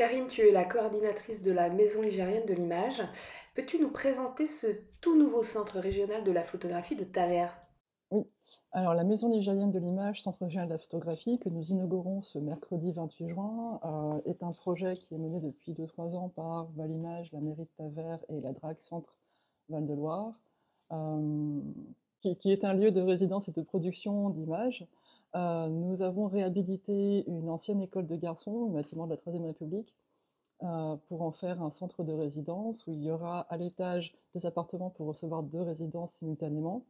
Karine, tu es la coordinatrice de la Maison ligérienne de l'image. Peux-tu nous présenter ce tout nouveau centre régional de la photographie de Tavers Oui, alors la Maison ligérienne de l'image, centre régional de la photographie, que nous inaugurons ce mercredi 28 juin, euh, est un projet qui est mené depuis 2-3 ans par Valimage, la mairie de Tavers et la DRAC Centre Val-de-Loire, euh, qui, est un lieu de résidence et de production d'images euh, nous avons réhabilité une ancienne école de garçons, un bâtiment de la Troisième République, euh, pour en faire un centre de résidence où il y aura à l'étage deux appartements pour recevoir deux résidences simultanément,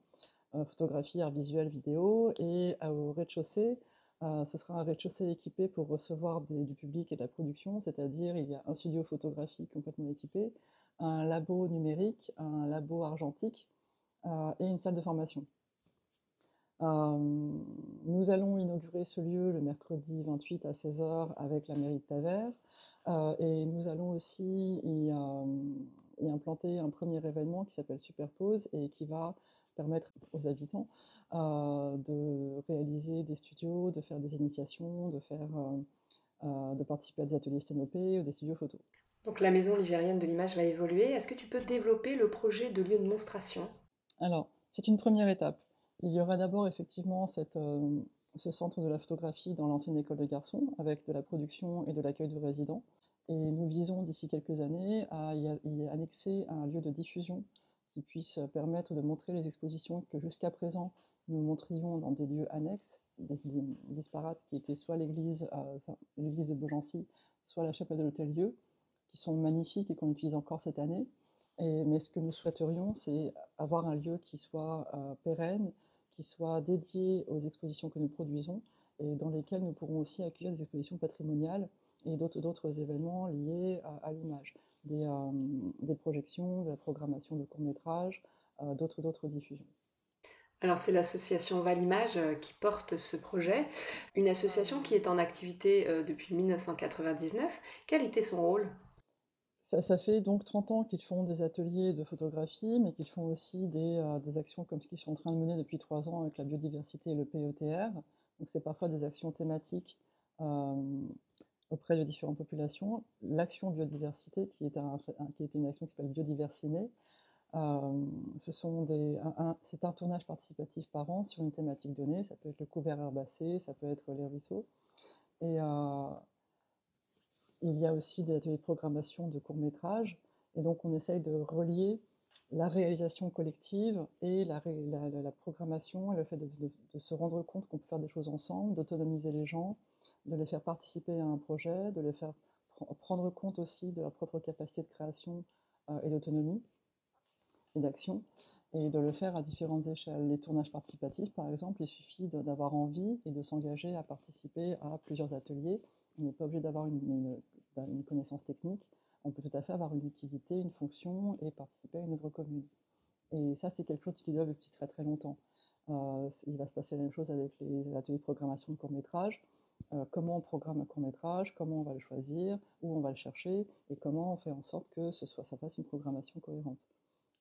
euh, photographie, art visuel, vidéo, et au rez-de-chaussée, ce sera un rez-de-chaussée équipé pour recevoir du public et de la production, c'est-à-dire il y a un studio photographique complètement équipé, un labo numérique, un labo argentique et une salle de formation. Euh, nous allons inaugurer ce lieu le mercredi 28 à 16h avec la mairie de Tavers. Euh, et nous allons aussi y, euh, y, implanter un premier événement qui s'appelle Superpose et qui va permettre aux habitants de réaliser des studios, de faire des initiations, de, faire, de participer à des ateliers sténopés ou des studios photo. Donc la maison ligérienne de l'image va évoluer. Est-ce que tu peux développer le projet de lieu de monstration? Alors, c'est une première étape. Il y aura d'abord effectivement euh, ce centre de la photographie dans l'ancienne école de garçons, avec de la production et de l'accueil de résidents. Et nous visons d'ici quelques années à y, annexer un lieu de diffusion qui puisse permettre de montrer les expositions que jusqu'à présent nous montrions dans des lieux annexes, des, disparates, qui étaient soit l'église euh, l'église de Beaugency, soit la chapelle de l'Hôtel-Dieu, qui sont magnifiques et qu'on utilise encore cette année, mais ce que nous souhaiterions, c'est avoir un lieu qui soit euh, pérenne, qui soit dédié aux expositions que nous produisons et dans lesquelles nous pourrons aussi accueillir des expositions patrimoniales et d'autres événements liés à, l'image, euh, des, projections, de la programmation de courts-métrages, euh, d'autres diffusions. Alors c'est l'association Valimage qui porte ce projet, une association qui est en activité depuis 1999. Quel était son rôle? Ça, fait donc 30 ans qu'ils font des ateliers de photographie, mais qu'ils font aussi des, euh, actions comme ce qu'ils sont en train de mener depuis trois ans avec la biodiversité et le PETR. Donc c'est parfois des actions thématiques euh, auprès de différentes populations. L'action biodiversité, qui est, un, une action qui s'appelle Biodiversiné, euh, c'est un tournage participatif par an sur une thématique donnée. Ça peut être le couvert herbacé, ça peut être les ruisseaux. Et euh, il y a aussi des ateliers de programmation de courts-métrages. Et donc, on essaye de relier la réalisation collective et la, la, programmation et le fait de, se rendre compte qu'on peut faire des choses ensemble, d'autonomiser les gens, de les faire participer à un projet, de les faire prendre compte aussi de leur propre capacité de création euh, et d'autonomie et d'action, et de le faire à différentes échelles. Les tournages participatifs, par exemple, il suffit d'avoir envie et de s'engager à participer à plusieurs ateliers on n'est pas obligé d'avoir une, connaissance technique. On peut tout à fait avoir une utilité, une fonction et participer à une œuvre commune. Et ça, c'est quelque chose qui doit depuis très très longtemps. Euh, il va se passer la même chose avec les ateliers de programmation de court métrage. Euh, comment on programme un court métrage, comment on va le choisir, où on va le chercher, et comment on fait en sorte que ce soit, ça fasse une programmation cohérente.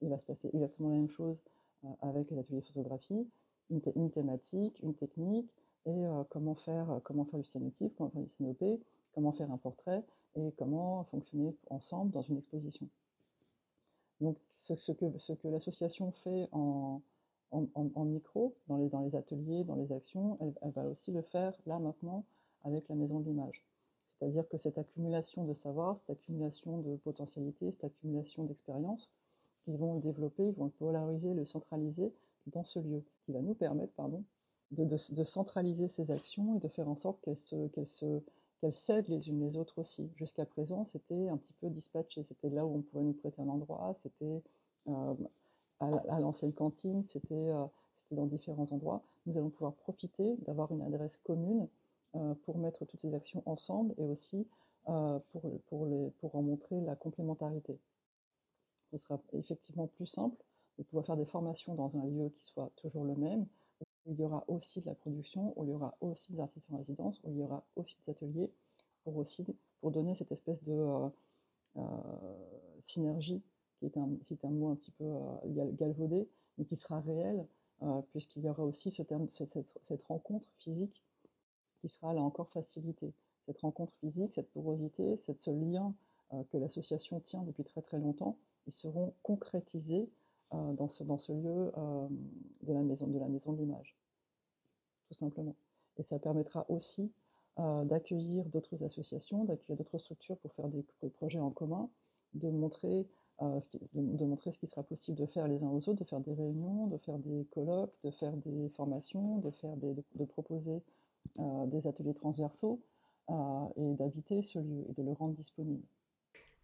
Il va se passer exactement la même chose euh, avec les ateliers de photographie, une, thématique, une technique, et euh, comment, faire, euh, comment faire du comment faire du CNOP, comment faire un portrait et comment fonctionner ensemble dans une exposition. Donc ce, que, ce que l'association fait en, en, micro, dans les, dans les ateliers, dans les actions, elle, va aussi le faire là maintenant avec la maison de l'image. C'est-à-dire que cette accumulation de savoir, cette accumulation de potentialités, cette accumulation d'expériences, ils vont le développer, ils vont le polariser, le centraliser dans ce lieu, qui va nous permettre pardon, de, centraliser ces actions et de faire en sorte qu'elles se, qu'elles se, s'aident les unes les autres aussi. Jusqu'à présent, c'était un petit peu dispatché. C'était là où on pouvait nous prêter un endroit, c'était euh, à, l'ancienne cantine, c'était, euh, c'était dans différents endroits. Nous allons pouvoir profiter d'avoir une adresse commune euh, pour mettre toutes ces actions ensemble et aussi pour, pour, les, pour en montrer la complémentarité. Ce sera effectivement plus simple de pouvoir faire des formations dans un lieu qui soit toujours le même, où il y aura aussi de la production, où il y aura aussi des artistes en résidence, où il y aura aussi des ateliers, pour aussi pour donner cette espèce de euh, euh, synergie, qui est, un, qui est un mot un petit peu euh, galvaudé, mais qui sera réel, puisqu'il y aura aussi ce terme, cette, rencontre physique qui sera là encore facilitée. cette rencontre physique, cette porosité, ce lien que l'association tient depuis très très longtemps, ils seront concrétisés dans, ce, dans ce lieu de la maison de la maison de l'image, tout simplement. Et ça permettra aussi d'accueillir d'autres associations, d'accueillir d'autres structures pour faire des, projets en commun, de montrer, ce qui, sera possible de faire les uns aux autres, de faire des réunions, de faire des colloques, de faire des formations, de, proposer des ateliers transversaux et d'habiter ce lieu et de le rendre disponible.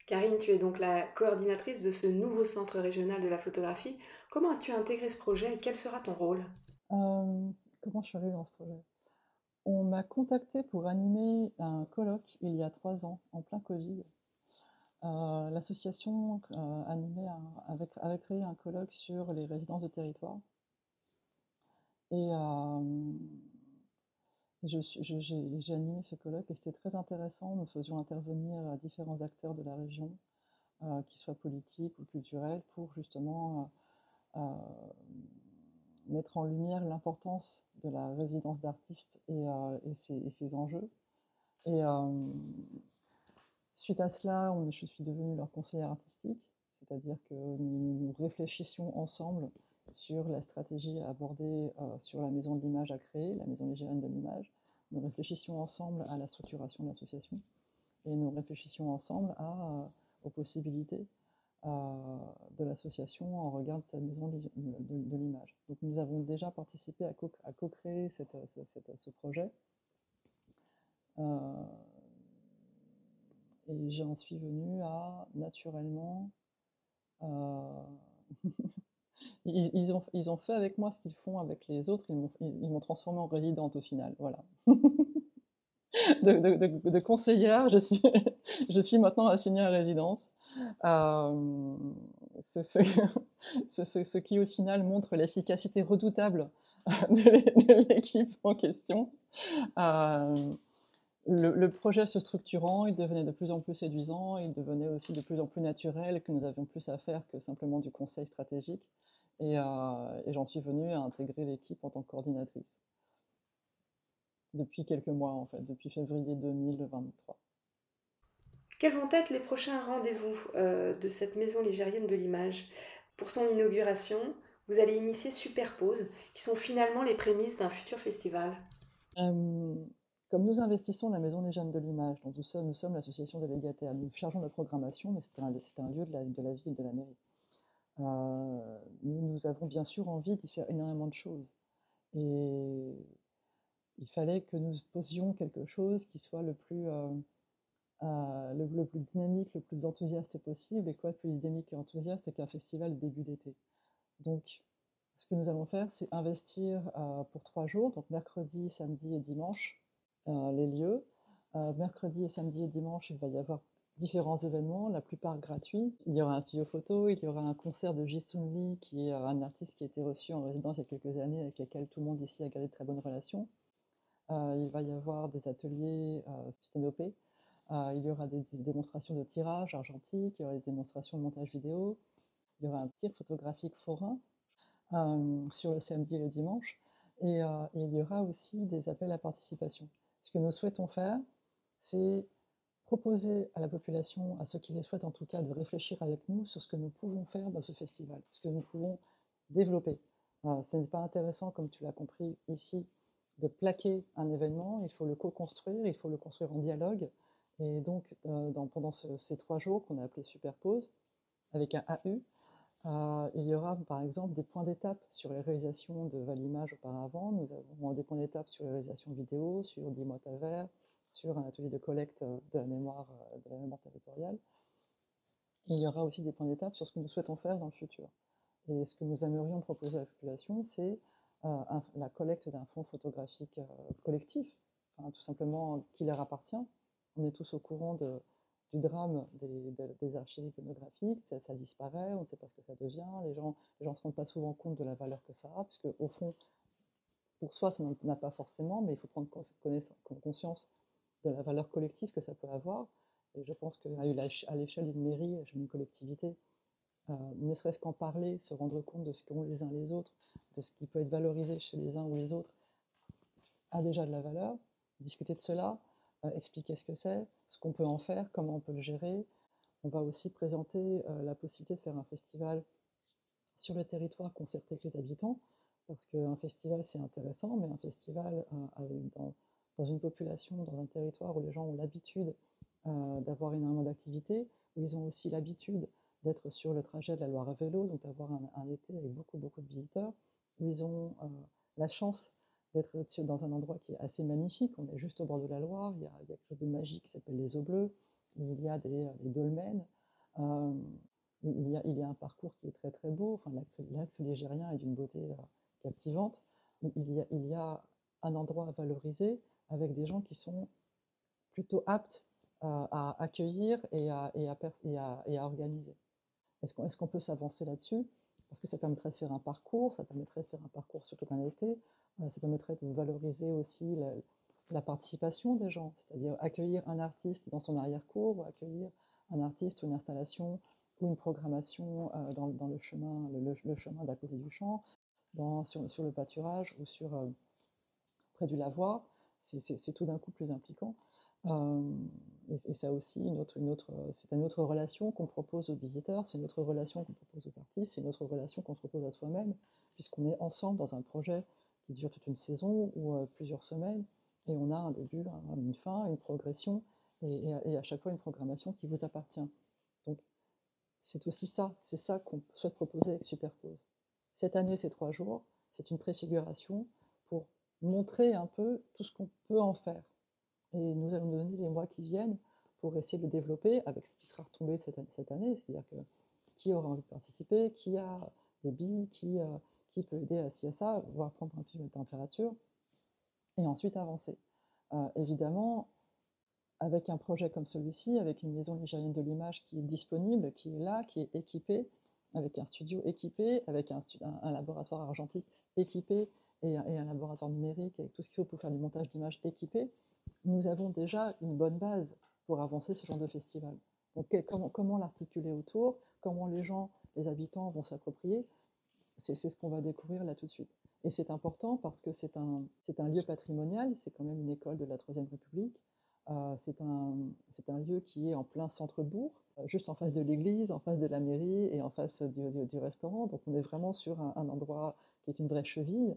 Karine, tu es donc la coordinatrice de ce nouveau centre régional de la photographie. Comment as-tu intégré ce projet et quel sera ton rôle? Comment je suis arrivée dans ce projet? On m'a contacté pour animer un colloque il y a trois ans, en plein Covid. Euh, l'association euh, avait, créé un colloque sur les résidences de territoire. Et euh, j'ai animé ce colloque et c'était très intéressant. Nous faisions intervenir différents acteurs de la région, qu'ils soient politiques ou culturels, pour justement mettre en lumière l'importance de la résidence d'artiste et, euh, ses, enjeux. Et euh, suite à cela, je suis devenue leur conseillère artistique, c'est-à-dire que nous, réfléchissions ensemble sur la stratégie à aborder euh, sur la maison de l'image à créer, la maison nigérienne de l'image. Nous réfléchissions ensemble à la structuration de l'association et nous réfléchissions ensemble à, aux possibilités de l'association en regard de cette maison de, l'image. Donc nous avons déjà participé à co-créer ce projet. Euh, et j'en suis venue à naturellement. Euh, ils, ont, ils ont fait avec moi ce qu'ils font avec les autres, ils m'ont transformée en résidente au final. Voilà. de, conseillère, je suis, je suis maintenant assignée à résidence. Euh, ce, ce, qui au final montre l'efficacité redoutable de, l'équipe en question. Euh, le, projet se structurant, il devenait de plus en plus séduisant, il devenait aussi de plus en plus naturel, que nous avions plus à faire que simplement du conseil stratégique. Et, euh, et j'en suis venue à intégrer l'équipe en tant que coordinatrice. Depuis quelques mois, en fait, depuis février 2023. Quels vont être les prochains rendez-vous euh, de cette maison ligérienne de l'image? Pour son inauguration, vous allez initier Superpose, qui sont finalement les prémices d'un futur festival. Euh, comme nous investissons la maison ligérienne de l'image, dont nous sommes, nous sommes l'association délégataire, nous chargeons la programmation, mais c'est un, un, lieu de la, de la ville, de la mairie. Euh, nous, avons bien sûr envie d'y faire énormément de choses. Et il fallait que nous posions quelque chose qui soit le plus euh, le, plus dynamique, le plus enthousiaste possible. Et quoi de plus dynamique et enthousiaste qu'un festival début d'été? Donc, ce que nous allons faire, c'est investir euh, pour trois jours, donc mercredi, samedi et dimanche, euh, les lieux. mercredi et samedi et dimanche, il va y avoir différents événements, la plupart gratuits. Il y aura un studio photo, il y aura un concert de Jisun Lee, qui est un artiste qui a été reçu en résidence il y a quelques années, avec lequel tout le monde ici a gardé de très bonnes relations. il va y avoir des ateliers sténopés, euh, il y aura des, démonstrations de tirage argentique, il y aura des démonstrations de montage vidéo, il y aura un tir photographique forain euh, sur le samedi et le dimanche, euh, et, il y aura aussi des appels à participation. Ce que nous souhaitons faire, c'est proposer à la population, à ceux qui les souhaitent en tout cas, de réfléchir avec nous sur ce que nous pouvons faire dans ce festival, ce que nous pouvons développer. ce n'est pas intéressant, comme tu l'as compris ici, de plaquer un événement, il faut le co-construire, il faut le construire en dialogue, et donc, euh, pendant ces trois jours qu'on a appelé Superpose, avec un AU, euh, il y aura par exemple des points d'étape sur les réalisations de Valimage auparavant. Nous avons des points d'étape sur les réalisations vidéo, sur 10 mois Tavers, sur un atelier de collecte de la mémoire, de la mémoire territoriale. il y aura aussi des points d'étape sur ce que nous souhaitons faire dans le futur. Et ce que nous aimerions proposer à la population, c'est euh, la collecte d'un fonds photographique collectif, tout simplement qui leur appartient, on est tous au courant du drame des, archives iconographiques, ça, disparaît, on ne sait pas ce que ça devient, les gens ne se rendent pas souvent compte de la valeur que ça a, puisque au fond, pour soi, ça n'en a pas forcément, mais il faut prendre conscience de la valeur collective que ça peut avoir. Et je pense qu'à l'échelle d'une mairie, d'une collectivité, euh, ne serait-ce qu'en parler, se rendre compte de ce qu'ont les uns les autres, de ce qui peut être valorisé chez les uns ou les autres, a déjà de la valeur. Discuter de cela, expliquer ce que c'est, ce qu'on peut en faire, comment on peut le gérer. On va aussi présenter la possibilité de faire un festival sur le territoire concerté avec les habitants, parce qu'un festival c'est intéressant, mais un festival dans, dans, une population, dans un territoire où les gens ont l'habitude d'avoir énormément d'activités, où ils ont aussi l'habitude d'être sur le trajet de la Loire à vélo, donc d'avoir un, été avec beaucoup, beaucoup de visiteurs, où ils ont euh, la chance d'être dans un endroit qui est assez magnifique. On est juste au bord de la Loire, il y a, quelque chose de magique qui s'appelle les eaux bleues, il y a des, dolmens, euh, il, y a, un parcours qui est très très beau, enfin, l'axe ligérien est d'une beauté euh, captivante. Il il y a un endroit à valoriser avec des gens qui sont plutôt aptes à accueillir et à, et à, et à organiser. Est-ce qu'on peut s'avancer là-dessus? Parce que ça permettrait de faire un parcours, ça permettrait de faire un parcours surtout un été, euh, ça permettrait de valoriser aussi la, participation des gens, c'est-à-dire accueillir un artiste dans son arrière-cour, ou accueillir un artiste ou une installation ou une programmation euh, dans, le chemin, le, chemin d'à côté du champ, sur, le pâturage ou sur euh, près du lavoir. C'est tout d'un coup plus impliquant. Euh, et, ça aussi, une autre, une autre, c'est une autre relation qu'on propose aux visiteurs, c'est une autre relation qu'on propose aux artistes, c'est une autre relation qu'on propose à soi-même, puisqu'on est ensemble dans un projet qui dure toute une saison ou euh, plusieurs semaines, et on a un début, une fin, une progression, et, et, à chaque fois une programmation qui vous appartient. Donc c'est aussi ça, c'est ça qu'on souhaite proposer avec Superpose. Cette année, c'est trois jours, c'est une préfiguration pour montrer un peu tout ce qu'on peut en faire. Et nous allons nous donner les mois qui viennent pour essayer de le développer avec ce qui sera retombé cette, cette année, c'est-à-dire que qui aura envie de participer, qui a des billes, qui, euh, qui peut aider à ci à ça, voire prendre un peu de température, et ensuite avancer. Euh, évidemment, avec un projet comme celui-ci, avec une maison nigérienne de l'image qui est disponible, qui est là, qui est équipée, avec un studio équipé, avec un, un laboratoire argentique équipé, et, un laboratoire numérique avec tout ce qu'il faut pour faire du montage d'images équipé, nous avons déjà une bonne base pour avancer ce genre de festival. Donc comment, l'articuler autour, comment les gens, les habitants vont s'approprier, c'est ce qu'on va découvrir là tout de suite. Et c'est important parce que c'est un, un lieu patrimonial, c'est quand même une école de la Troisième République, euh, c'est un, un, lieu qui est en plein centre-bourg, euh, juste en face de l'église, en face de la mairie et en face du, restaurant. Donc on est vraiment sur un, endroit qui est une vraie cheville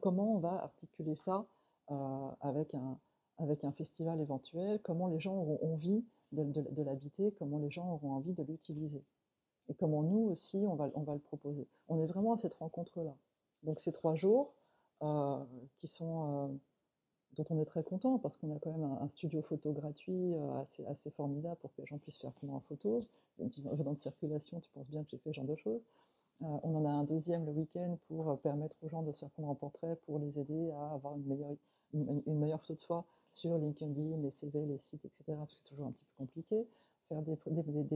comment on va articuler ça euh, avec, un, avec un festival éventuel? Comment les gens auront envie de, l'habiter? Comment les gens auront envie de l'utiliser? Et comment nous aussi, on va, on va le proposer? On est vraiment à cette rencontre-là. Donc ces trois jours euh, qui sont, euh, dont on est très content parce qu'on a quand même un, studio photo gratuit assez, assez formidable pour que les gens puissent faire prendre en photo. Dans de circulation, tu penses bien que j'ai fait ce genre de choses. Euh, on en a un deuxième le week-end pour euh, permettre aux gens de se prendre en portrait, pour les aider à avoir une meilleure, une, meilleure photo de soi sur LinkedIn, les CV, les sites, etc. Parce que c'est toujours un petit peu compliqué. Faire des,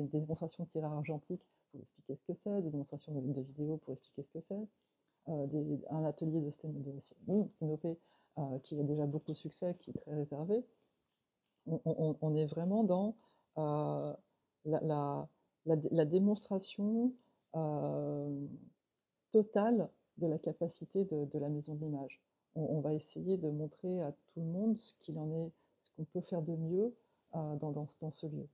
démonstrations de tirage argentique pour expliquer ce que c'est, des démonstrations de, de vidéos pour expliquer ce que c'est. Euh, un atelier de, sténopée qui a déjà beaucoup de succès, qui est très réservé. On, est vraiment dans la, la, démonstration euh, totale de la capacité de, la maison de l'image. On, va essayer de montrer à tout le monde ce qu'il en est, ce qu'on peut faire de mieux euh, dans, ce lieu.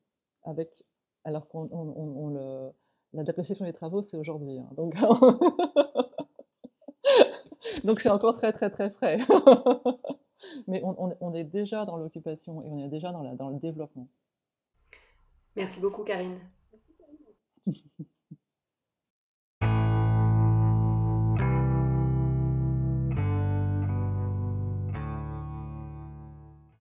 Avec, alors qu'on on, le, la réception des travaux, c'est aujourd'hui. Hein, donc, donc c'est encore très très très frais. Mais on, est déjà dans l'occupation et on est déjà dans, le développement. Merci beaucoup, Karine.